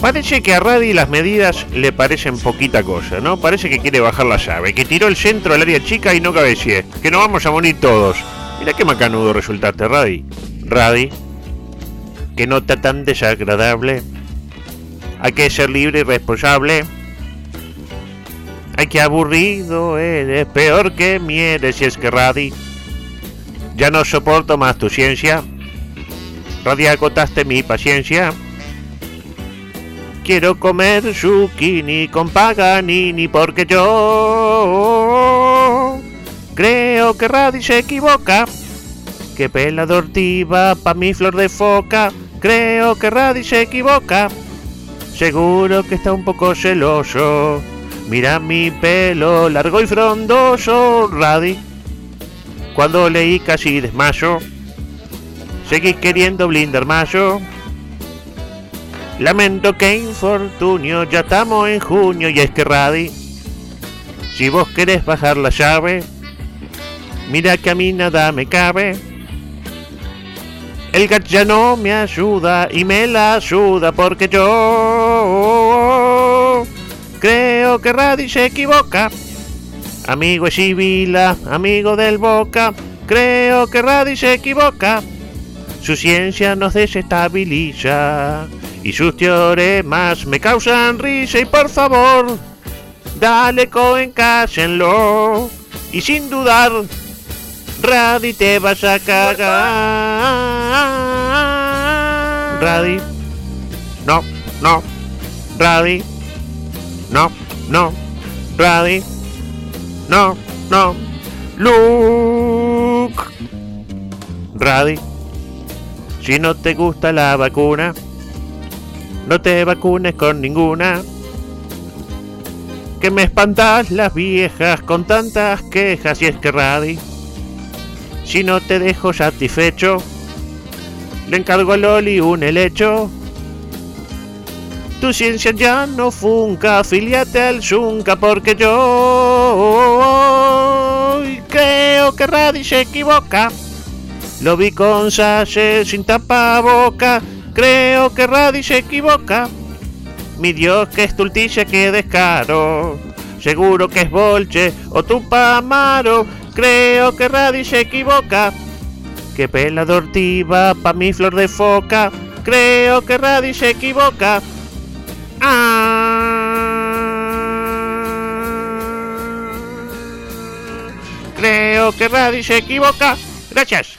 Parece que a Radi las medidas le parecen poquita cosa, ¿no? Parece que quiere bajar la llave, que tiró el centro al área chica y no cabecié, que nos vamos a morir todos. Mira qué macanudo resultaste, Radi. Radi, que nota tan desagradable. Hay que ser libre y responsable. Ay, qué aburrido eres, peor que mieres si es que Radi. Ya no soporto más tu ciencia. Radi, agotaste mi paciencia. Quiero comer zucchini con Paganini porque yo creo que Radi se equivoca. Que pela dortiva pa' mi flor de foca. Creo que Radi se equivoca. Seguro que está un poco celoso. Mira mi pelo largo y frondoso, Radi. Cuando leí casi desmayo. Seguí queriendo blindar mayo. Lamento que infortunio, ya estamos en junio y es que Radi. Si vos querés bajar la llave, mira que a mí nada me cabe. El gat ya no me ayuda y me la ayuda porque yo creo que Radi se equivoca. Amigo es Sibila, amigo del Boca, creo que Radi se equivoca. Su ciencia nos desestabiliza y sus teoremas me causan risa y por favor, dale Cohen, cállenlo. Y sin dudar, Radi te vas a cagar. Radi, no, no, Radi, no, no, Radi, no, no, Luke, Radi, si no te gusta la vacuna, no te vacunes con ninguna. Que me espantas las viejas con tantas quejas y es que Radi. Si no te dejo satisfecho, le encargo a Loli un helecho. Tu ciencia ya no funca, afiliate al Zunca porque yo creo que Radi se equivoca. Lo vi con Sashe sin tapaboca. Creo que Radi se equivoca. Mi Dios, que es Tulticia, que descaro. Seguro que es Bolche o Tupamaro. Creo que Radi se equivoca. Que pela dortiva pa' mi flor de foca. Creo que Radi se equivoca. Ah. Creo que Radi se equivoca. Gracias.